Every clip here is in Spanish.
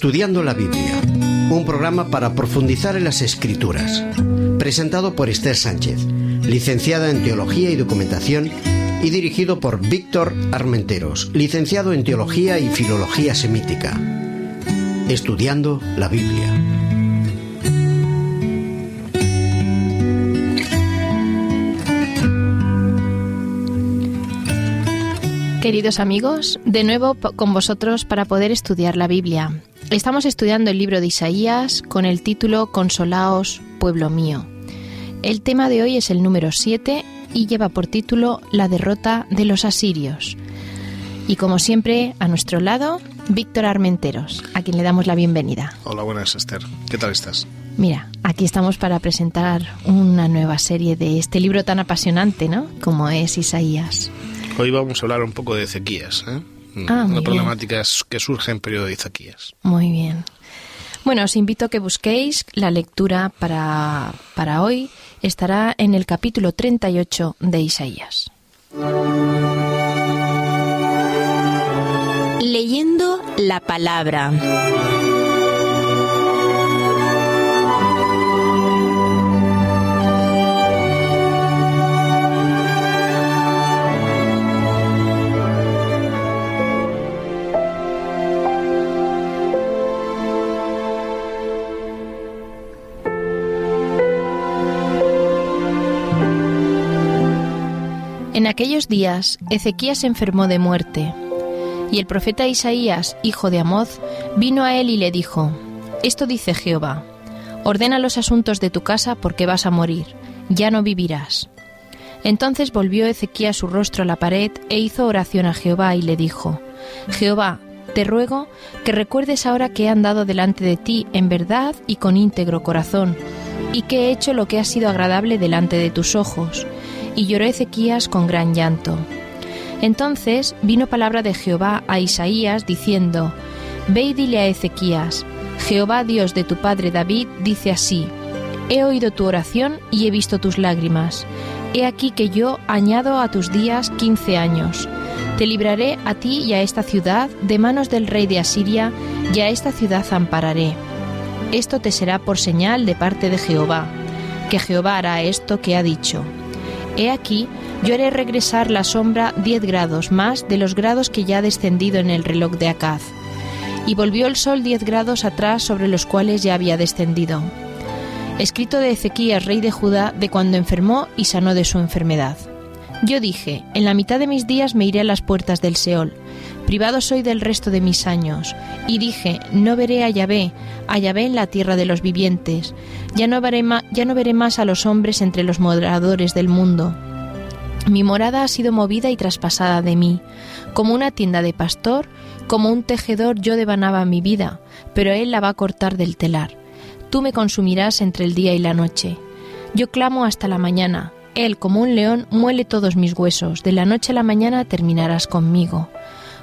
Estudiando la Biblia, un programa para profundizar en las escrituras, presentado por Esther Sánchez, licenciada en Teología y Documentación, y dirigido por Víctor Armenteros, licenciado en Teología y Filología Semítica. Estudiando la Biblia. Queridos amigos, de nuevo con vosotros para poder estudiar la Biblia. Estamos estudiando el libro de Isaías con el título Consolaos, pueblo mío. El tema de hoy es el número 7 y lleva por título La derrota de los asirios. Y como siempre, a nuestro lado, Víctor Armenteros, a quien le damos la bienvenida. Hola, buenas Esther. ¿Qué tal estás? Mira, aquí estamos para presentar una nueva serie de este libro tan apasionante, ¿no? Como es Isaías. Hoy vamos a hablar un poco de Ezequías, ¿eh? Ah, muy Una problemática que surge en periodo de Ezequías. Muy bien. Bueno, os invito a que busquéis la lectura para, para hoy. Estará en el capítulo 38 de Isaías. Leyendo la palabra. Aquellos días, Ezequías se enfermó de muerte, y el profeta Isaías, hijo de Amoz, vino a él y le dijo, Esto dice Jehová, ordena los asuntos de tu casa porque vas a morir, ya no vivirás. Entonces volvió Ezequías su rostro a la pared e hizo oración a Jehová y le dijo, Jehová, te ruego que recuerdes ahora que he andado delante de ti en verdad y con íntegro corazón, y que he hecho lo que ha sido agradable delante de tus ojos. Y lloró Ezequías con gran llanto. Entonces vino palabra de Jehová a Isaías diciendo, Ve y dile a Ezequías, Jehová Dios de tu padre David dice así, He oído tu oración y he visto tus lágrimas. He aquí que yo añado a tus días quince años. Te libraré a ti y a esta ciudad de manos del rey de Asiria, y a esta ciudad ampararé. Esto te será por señal de parte de Jehová, que Jehová hará esto que ha dicho. He aquí, yo haré regresar la sombra diez grados más de los grados que ya ha descendido en el reloj de Acaz. Y volvió el sol diez grados atrás sobre los cuales ya había descendido. Escrito de Ezequías, rey de Judá, de cuando enfermó y sanó de su enfermedad. Yo dije, en la mitad de mis días me iré a las puertas del Seol, privado soy del resto de mis años, y dije, no veré a Yahvé, a Yahvé en la tierra de los vivientes, ya no, veré ya no veré más a los hombres entre los moradores del mundo. Mi morada ha sido movida y traspasada de mí, como una tienda de pastor, como un tejedor yo devanaba mi vida, pero él la va a cortar del telar. Tú me consumirás entre el día y la noche. Yo clamo hasta la mañana, él como un león muele todos mis huesos, de la noche a la mañana terminarás conmigo.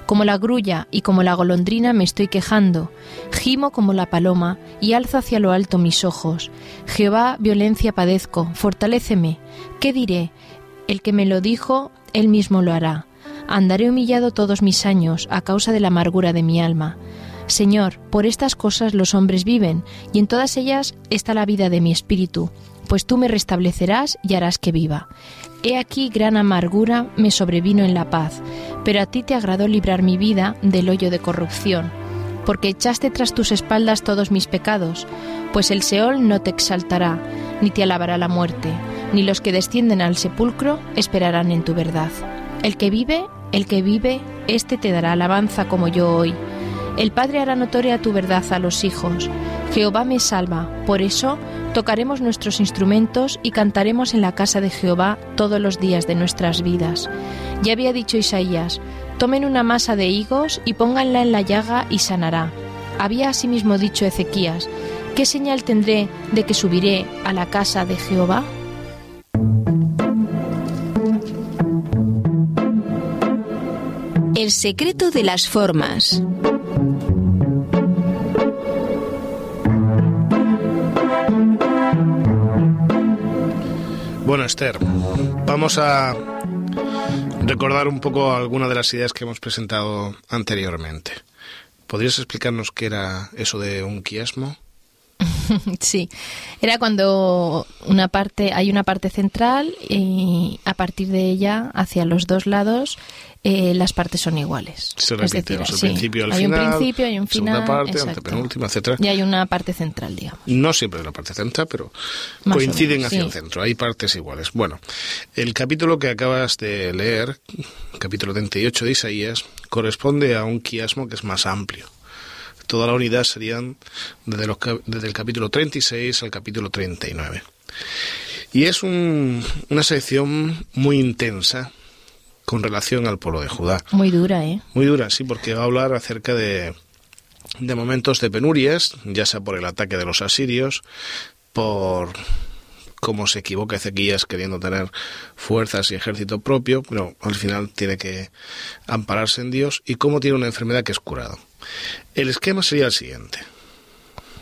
Como la grulla y como la golondrina me estoy quejando, gimo como la paloma y alzo hacia lo alto mis ojos. Jehová, violencia padezco, fortaléceme. ¿Qué diré? El que me lo dijo, él mismo lo hará. Andaré humillado todos mis años a causa de la amargura de mi alma. Señor, por estas cosas los hombres viven, y en todas ellas está la vida de mi espíritu, pues tú me restablecerás y harás que viva. He aquí gran amargura me sobrevino en la paz, pero a ti te agradó librar mi vida del hoyo de corrupción, porque echaste tras tus espaldas todos mis pecados, pues el Seol no te exaltará, ni te alabará la muerte, ni los que descienden al sepulcro esperarán en tu verdad. El que vive, el que vive, éste te dará alabanza como yo hoy. El Padre hará notoria tu verdad a los hijos. Jehová me salva, por eso tocaremos nuestros instrumentos y cantaremos en la casa de Jehová todos los días de nuestras vidas. Ya había dicho Isaías, tomen una masa de higos y pónganla en la llaga y sanará. Había asimismo dicho Ezequías, ¿qué señal tendré de que subiré a la casa de Jehová? El secreto de las formas. Bueno, Esther, vamos a recordar un poco algunas de las ideas que hemos presentado anteriormente. ¿Podrías explicarnos qué era eso de un quiasmo? sí, era cuando una parte, hay una parte central y a partir de ella, hacia los dos lados, eh, las partes son iguales. Se repite, decir, o sea, el sí, principio al hay final, un principio, hay un segunda final, parte, exacto. antepenúltima, etcétera. Y hay una parte central, digamos. No siempre es la parte central, pero Más coinciden menos, hacia sí. el centro. Hay partes iguales. Bueno, el capítulo que acabas de leer, capítulo 38 de Isaías, corresponde a un quiasmo que es más amplio. Toda la unidad serían desde, los desde el capítulo 36 al capítulo 39. Y es un- una sección muy intensa con relación al pueblo de Judá. Muy dura, ¿eh? Muy dura, sí, porque va a hablar acerca de, de momentos de penurias, ya sea por el ataque de los asirios, por cómo se equivoca Ezequías queriendo tener fuerzas y ejército propio, pero al final tiene que ampararse en Dios, y cómo tiene una enfermedad que es curado. El esquema sería el siguiente.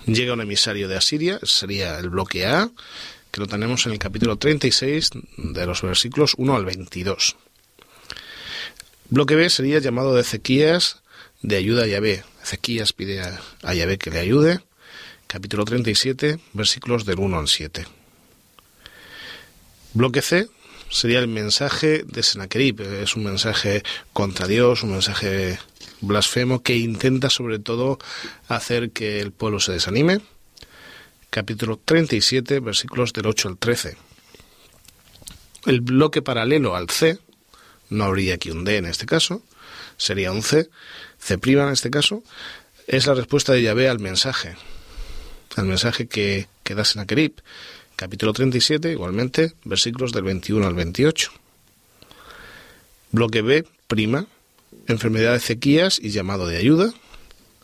Llega un emisario de Asiria, sería el bloque A, que lo tenemos en el capítulo 36 de los versículos 1 al 22. Bloque B sería llamado de Ezequías de ayuda a Yahvé. Ezequías pide a, Yahvé que le ayude. Capítulo 37, versículos del 1 al 7. Bloque C sería el mensaje de Sennacherib. Es un mensaje contra Dios, un mensaje blasfemo que intenta sobre todo hacer que el pueblo se desanime. Capítulo 37, versículos del 8 al 13. El bloque paralelo al C no habría aquí un D en este caso, sería un C, C' en este caso, es la respuesta de Yahvé al mensaje, al mensaje que, que da Sennacherib, capítulo 37, igualmente, versículos del 21 al 28. Bloque B, prima, enfermedad de Ezequías y llamado de ayuda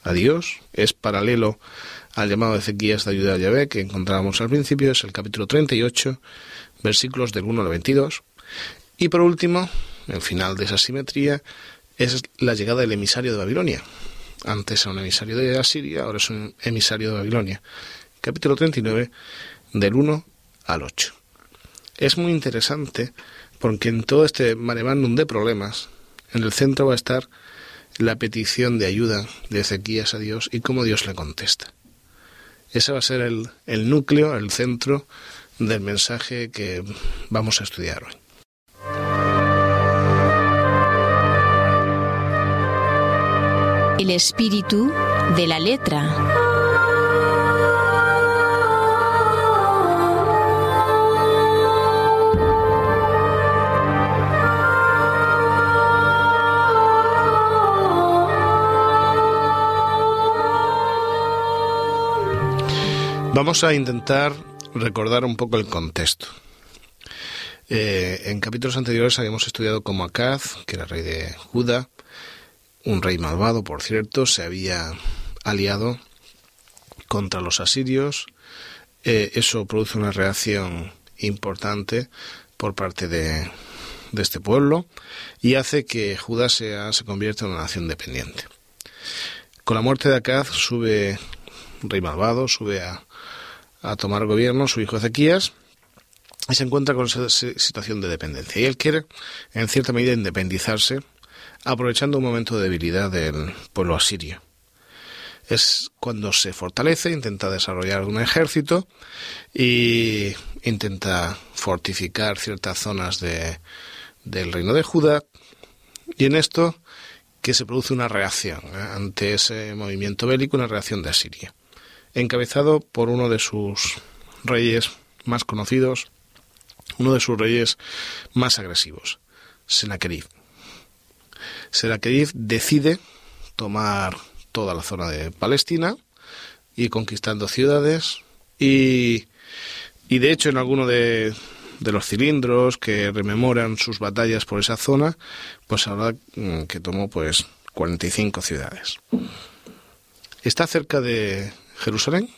a Dios, es paralelo al llamado de Ezequías de ayuda a Yahvé que encontrábamos al principio, es el capítulo 38, versículos del 1 al 22. Y por último, el final de esa simetría es la llegada del emisario de Babilonia. Antes era un emisario de Asiria, ahora es un emisario de Babilonia. Capítulo 39, del 1 al 8. Es muy interesante porque en todo este maremándum de problemas, en el centro va a estar la petición de ayuda de Ezequías a Dios y cómo Dios le contesta. Ese va a ser el, el núcleo, el centro del mensaje que vamos a estudiar hoy. El espíritu de la letra. Vamos a intentar recordar un poco el contexto. Eh, en capítulos anteriores habíamos estudiado cómo Acaz, que era rey de Judá, un rey malvado, por cierto, se había aliado contra los asirios. Eh, eso produce una reacción importante por parte de, de este pueblo y hace que Judá sea, se convierta en una nación dependiente. Con la muerte de Acaz sube rey malvado, sube a, a tomar gobierno su hijo Ezequías y se encuentra con esa si- situación de dependencia. Y él quiere, en cierta medida, independizarse, aprovechando un momento de debilidad del pueblo asirio. Es cuando se fortalece, intenta desarrollar un ejército y intenta fortificar ciertas zonas de, del reino de Judá. Y en esto que se produce una reacción ¿eh? ante ese movimiento bélico, una reacción de Asiria, encabezado por uno de sus reyes más conocidos, uno de sus reyes más agresivos, Sennacherib. Sennacherib decide tomar toda la zona de Palestina y conquistando ciudades y, y de hecho en alguno de, de los cilindros que rememoran sus batallas por esa zona, pues habla mm, que tomó pues 45 ciudades. Está cerca de Jerusalén,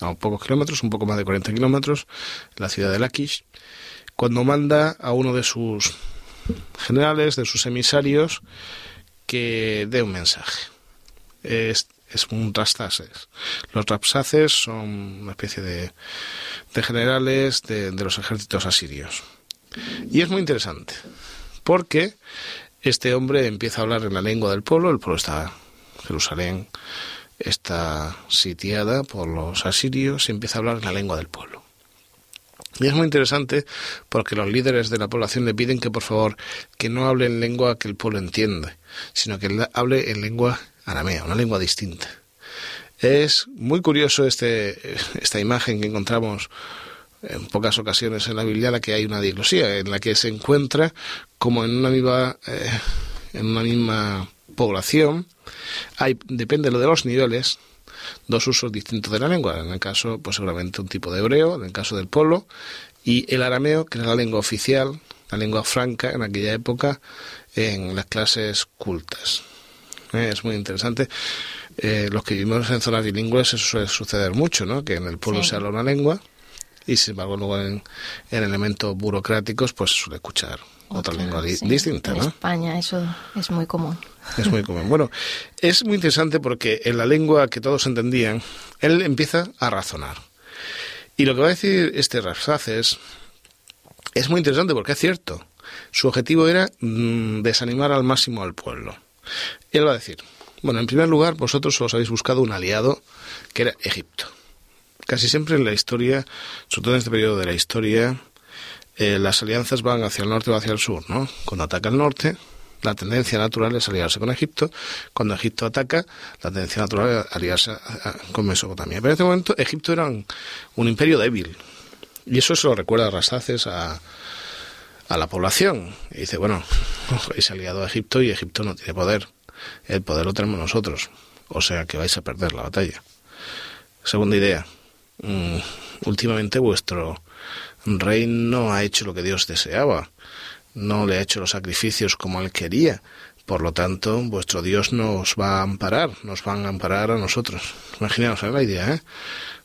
a pocos kilómetros, un poco más de 40 kilómetros, la ciudad de Laquish, cuando manda a uno de sus generales, de sus emisarios, que dé un mensaje. Es, es un rapsaces. Los rapsaces son una especie de, de generales de, de los ejércitos asirios. Y es muy interesante, porque este hombre empieza a hablar en la lengua del pueblo, el pueblo está Jerusalén está sitiada por los asirios y empieza a hablar en la lengua del pueblo. Y es muy interesante porque los líderes de la población le piden que por favor que no hable en lengua que el pueblo entiende, sino que hable en lengua aramea, una lengua distinta. Es muy curioso este, esta imagen que encontramos en pocas ocasiones en la Biblia, la que hay una diglosía, en la que se encuentra como en una misma, eh, en una misma población, hay, depende de los niveles, dos usos distintos de la lengua. En el caso, pues seguramente un tipo de hebreo, en el caso del pueblo, y el arameo, que era la lengua oficial, la lengua franca en aquella época en las clases cultas. Eh, es muy interesante. Eh, los que vivimos en zonas bilingües eso suele suceder mucho, ¿no? Que en el pueblo se habla una lengua y sin embargo luego en, elementos burocráticos pues se suele escuchar otra, lengua distinta, ¿no? En España eso es muy común. Es muy común. Bueno, es muy interesante porque en la lengua que todos entendían, él empieza a razonar. Y lo que va a decir este Rapsaces es muy interesante porque es cierto. Su objetivo era mm, desanimar al máximo al pueblo. Él va a decir, bueno, en primer lugar, vosotros os habéis buscado un aliado que era Egipto. Casi siempre en la historia, sobre todo en este periodo de la historia, eh, las alianzas van hacia el norte o hacia el sur, ¿no? Cuando ataca el norte, la tendencia natural es aliarse con Egipto. Cuando Egipto ataca, la tendencia natural es aliarse con Mesopotamia. Pero en este momento Egipto era un, imperio débil. Y eso se lo recuerda a Rasaces a, a la población. Y dice, bueno, habéis aliado a Egipto y Egipto no tiene poder. El poder lo tenemos nosotros. O sea que vais a perder la batalla. Segunda idea. Mm, últimamente vuestro rey no ha hecho lo que Dios deseaba. No le ha hecho los sacrificios como él quería. Por lo tanto, vuestro Dios nos va a amparar, nos van a amparar a nosotros. Imaginaos la idea, ¿eh?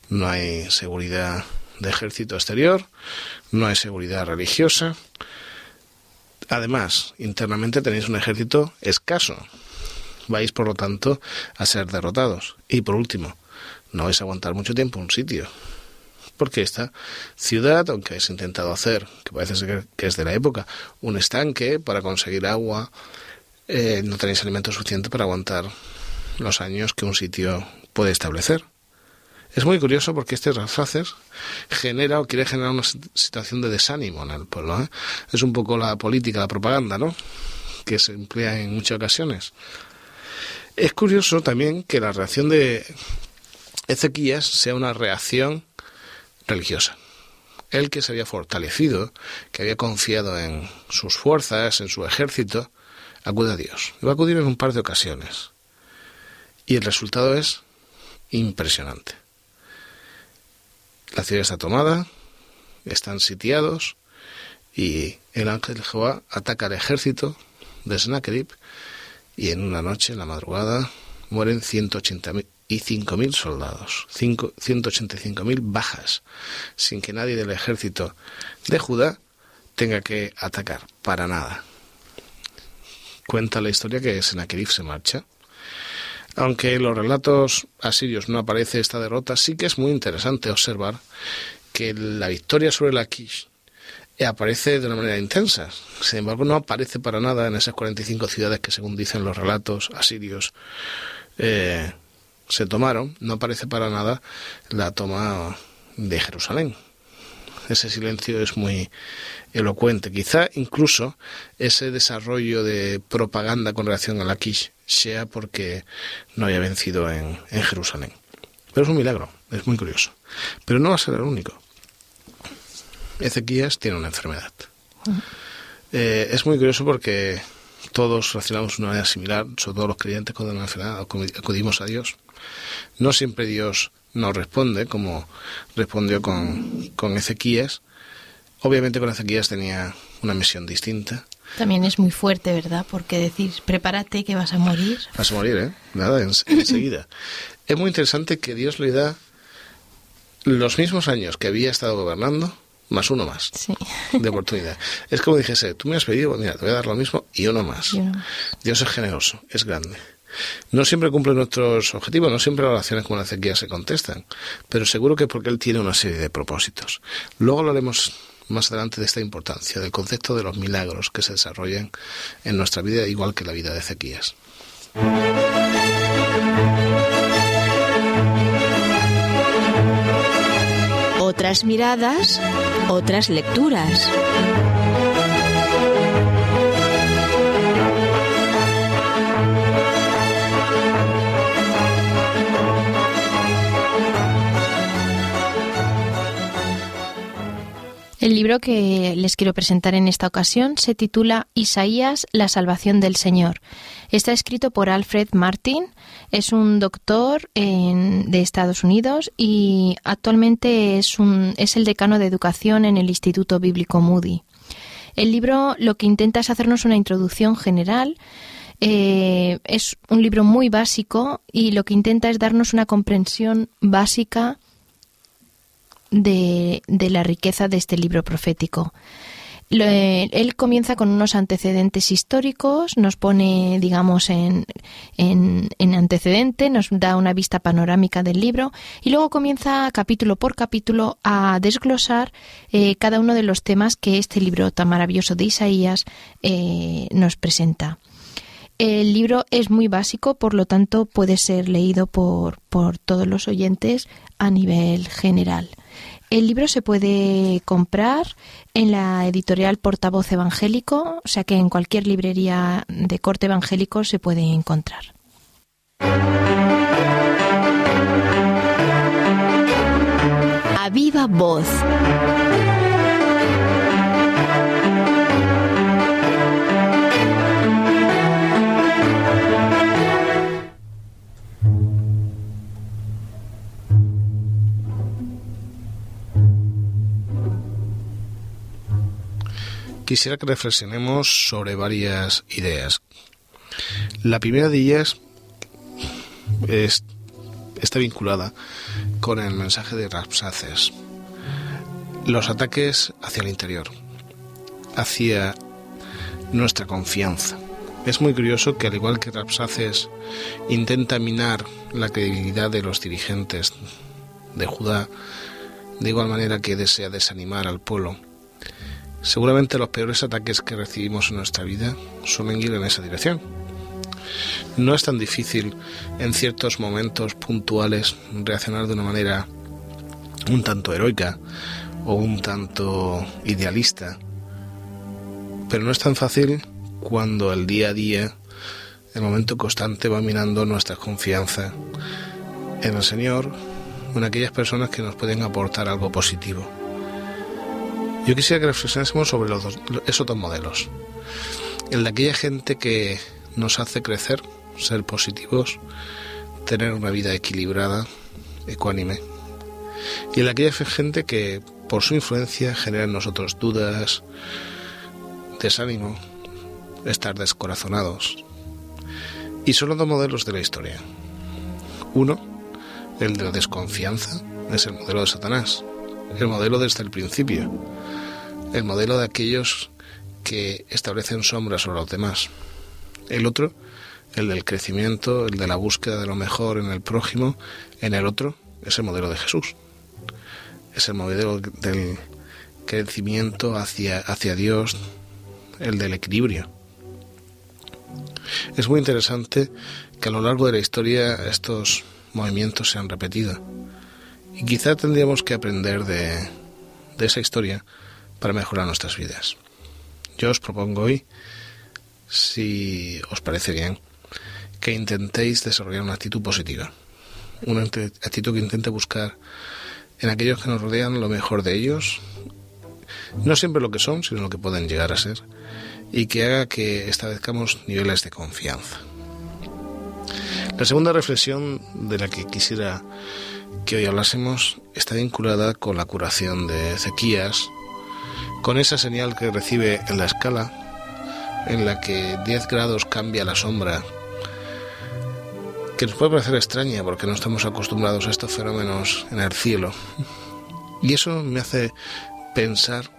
No hay seguridad de ejército exterior, no hay seguridad religiosa, Además, internamente tenéis un ejército escaso. Vais, por lo tanto, a ser derrotados. Y por último, no vais a aguantar mucho tiempo un sitio. Porque esta ciudad, aunque habéis intentado hacer, que parece ser que es de la época, un estanque para conseguir agua, eh, no tenéis alimento suficiente para aguantar los años que un sitio puede establecer. Es muy curioso porque este Rafaces genera o quiere generar una situación de desánimo en el pueblo. ¿eh? Es un poco la política, la propaganda, ¿no? Que se emplea en muchas ocasiones. Es curioso también que la reacción de Ezequías sea una reacción religiosa. Él que se había fortalecido, que había confiado en sus fuerzas, en su ejército, acude a Dios. Y va a acudir en un par de ocasiones. Y el resultado es impresionante. La ciudad está tomada, están sitiados y el ángel de Jehová ataca al ejército de Sennacherib y en una noche, en la madrugada, mueren 185.000 soldados, 185.000 bajas, sin que nadie del ejército de Judá tenga que atacar, para nada. Cuenta la historia que Sennacherib se marcha aunque en los relatos asirios no aparece esta derrota, sí que es muy interesante observar que la victoria sobre la Kish aparece de una manera intensa. Sin embargo, no aparece para nada en esas 45 ciudades que, según dicen los relatos asirios, eh, se tomaron. No aparece para nada la toma de Jerusalén. Ese silencio es muy elocuente. Quizá incluso ese desarrollo de propaganda con relación a la Kish sea porque no haya vencido en, Jerusalén. Pero es un milagro, es muy curioso. Pero no va a ser el único. Ezequías tiene una enfermedad. Eh, es muy curioso porque todos relacionamos de una manera similar, sobre todo los creyentes una enfermedad, acudimos a Dios. No siempre Dios nos responde como respondió con, con Ezequías. Obviamente con Ezequías tenía una misión distinta. También es muy fuerte, ¿verdad? Porque decir, prepárate que vas a morir. Vas a morir, ¿eh? Nada, enseguida. es muy interesante que Dios le da los mismos años que había estado gobernando, más uno más de oportunidad. Es como dijese, tú me has pedido, mira, te voy a dar lo mismo y uno más. Dios es generoso, es grande. No siempre cumple nuestros objetivos, no siempre las oraciones como la sequía se contestan, pero seguro que porque Él tiene una serie de propósitos. Luego lo haremos más adelante de esta importancia, del concepto de los milagros que se desarrollan en nuestra vida, igual que la vida de Ezequías. Otras miradas, otras lecturas. El libro que les quiero presentar en esta ocasión se titula Isaías, la salvación del Señor. Está escrito por Alfred Martin, es un doctor de Estados Unidos y actualmente es, un, es el decano de educación en el Instituto Bíblico Moody. El libro lo que intenta es hacernos una introducción general eh, es un libro muy básico y lo que intenta es darnos una comprensión básica de, la riqueza de este libro profético. él comienza con unos antecedentes históricos, nos pone, digamos, en, en, antecedente, nos da una vista panorámica del libro y luego comienza capítulo por capítulo a desglosar eh, cada uno de los temas que este libro tan maravilloso de Isaías eh, nos presenta. El libro es muy básico, por lo tanto puede ser leído por, por todos los oyentes a nivel general. El libro se puede comprar en la editorial Portavoz Evangélico, o sea que en cualquier librería de corte evangélico se puede encontrar. A viva voz. Quisiera que reflexionemos sobre varias ideas. La primera de ellas está vinculada con el mensaje de Rapsaces. Los ataques hacia el interior, hacia nuestra confianza. Es muy curioso que al igual que Rapsaces intenta minar la credibilidad de los dirigentes de Judá, de igual manera que desea desanimar al pueblo, Seguramente los peores ataques que recibimos en nuestra vida suelen ir en esa dirección. No es tan difícil en ciertos momentos puntuales reaccionar de una manera un tanto heroica o un tanto idealista, pero no es tan fácil cuando el día a día, el momento constante va minando nuestra confianza en el Señor en aquellas personas que nos pueden aportar algo positivo. Yo quisiera que reflexionásemos sobre los esos dos modelos. El de aquella gente que nos hace crecer, ser positivos, tener una vida equilibrada, ecuánime. Y el de aquella gente que por su influencia genera en nosotros dudas, desánimo, estar descorazonados. Y son los dos modelos de la historia. Uno, el de la desconfianza, es el modelo de Satanás, el modelo desde el principio el modelo de aquellos que establecen sombras sobre los demás. El otro, el del crecimiento, el de la búsqueda de lo mejor en el prójimo, en el otro, es el modelo de Jesús. Es el modelo del crecimiento hacia, hacia Dios, el del equilibrio. Es muy interesante que a lo largo de la historia estos movimientos se han repetido. Y quizá tendríamos que aprender de, de esa historia para mejorar nuestras vidas. Yo os propongo hoy, si os parece bien, que intentéis desarrollar una actitud positiva, una actitud que intente buscar en aquellos que nos rodean lo mejor de ellos, no siempre lo que son, sino lo que pueden llegar a ser, y que haga que establezcamos niveles de confianza. La segunda reflexión de la que quisiera que hoy hablásemos está vinculada con la curación de Ezequías con esa señal que recibe en la escala, en la que 10 grados cambia la sombra, que nos puede parecer extraña porque no estamos acostumbrados a estos fenómenos en el cielo. Y eso me hace pensar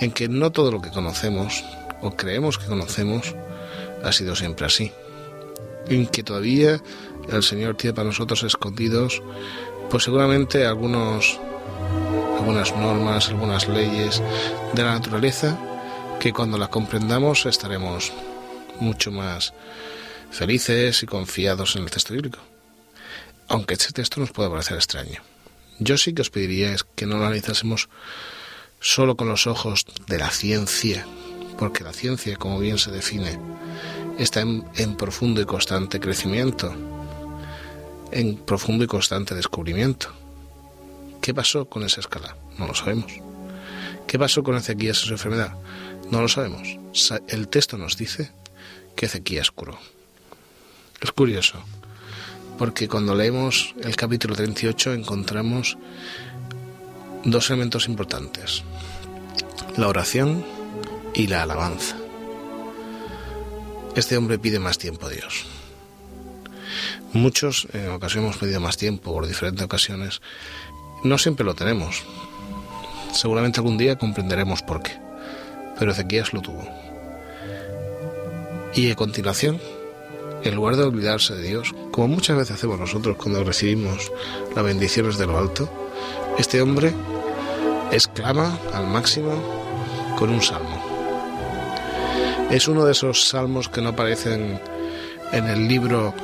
en que no todo lo que conocemos o creemos que conocemos ha sido siempre así. En que todavía el Señor tiene para nosotros escondidos, pues seguramente algunos algunas normas, algunas leyes de la naturaleza que cuando las comprendamos estaremos mucho más felices y confiados en el texto bíblico. Aunque este texto nos pueda parecer extraño. Yo sí que os pediría que no lo analizásemos solo con los ojos de la ciencia, porque la ciencia, como bien se define, está en profundo y constante crecimiento, en profundo y constante descubrimiento. ¿Qué pasó con esa escala? No lo sabemos. ¿Qué pasó con Ezequías su enfermedad? No lo sabemos. El texto nos dice que Ezequías curó. Es curioso, porque cuando leemos el capítulo 38 encontramos dos elementos importantes, la oración y la alabanza. Este hombre pide más tiempo a Dios. Muchos en ocasiones hemos pedido más tiempo por diferentes ocasiones. No siempre lo tenemos. Seguramente algún día comprenderemos por qué. Pero Ezequías lo tuvo. Y a continuación en lugar de olvidarse de Dios, como muchas veces hacemos nosotros cuando recibimos las bendiciones de lo alto, este hombre exclama al máximo con un salmo. Es uno de esos salmos que no aparecen en el libro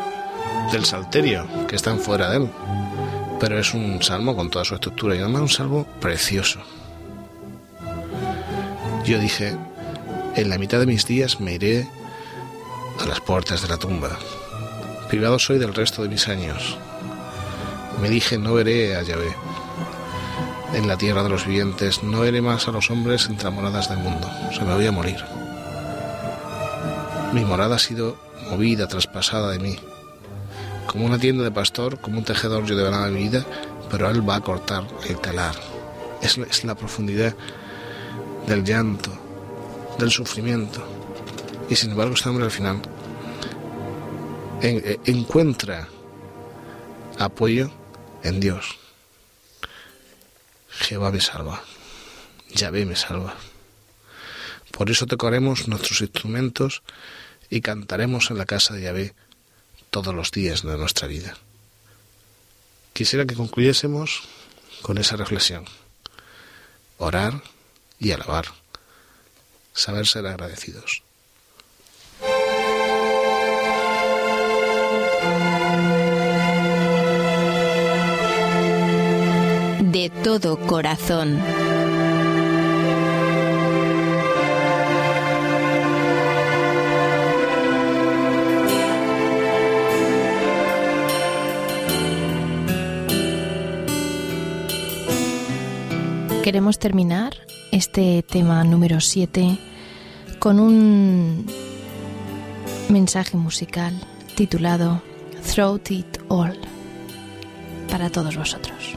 del Salterio, que están fuera de él, pero es un salmo con toda su estructura y además un salmo precioso. Yo dije, en la mitad de mis días me iré a las puertas de la tumba. Privado soy del resto de mis años. Me dije, no veré a Yahvé. En la tierra de los vivientes, no veré más a los hombres entre moradas del mundo. Se me voy a morir. Mi morada ha sido movida, traspasada de mí. Como una tienda de pastor, como un tejedor yo de mi vida, pero él va a cortar el telar. Es, la profundidad del llanto, del sufrimiento y sin embargo este hombre al final eh, encuentra apoyo en Dios. Jehová me salva, Yahvé me salva. Por eso tocaremos nuestros instrumentos y cantaremos en la casa de Yahvé todos los días de nuestra vida. Quisiera que concluyésemos con esa reflexión. Orar y alabar. Saber ser agradecidos. de todo corazón. Queremos terminar este tema número 7 con un mensaje musical titulado Throat It All para todos vosotros.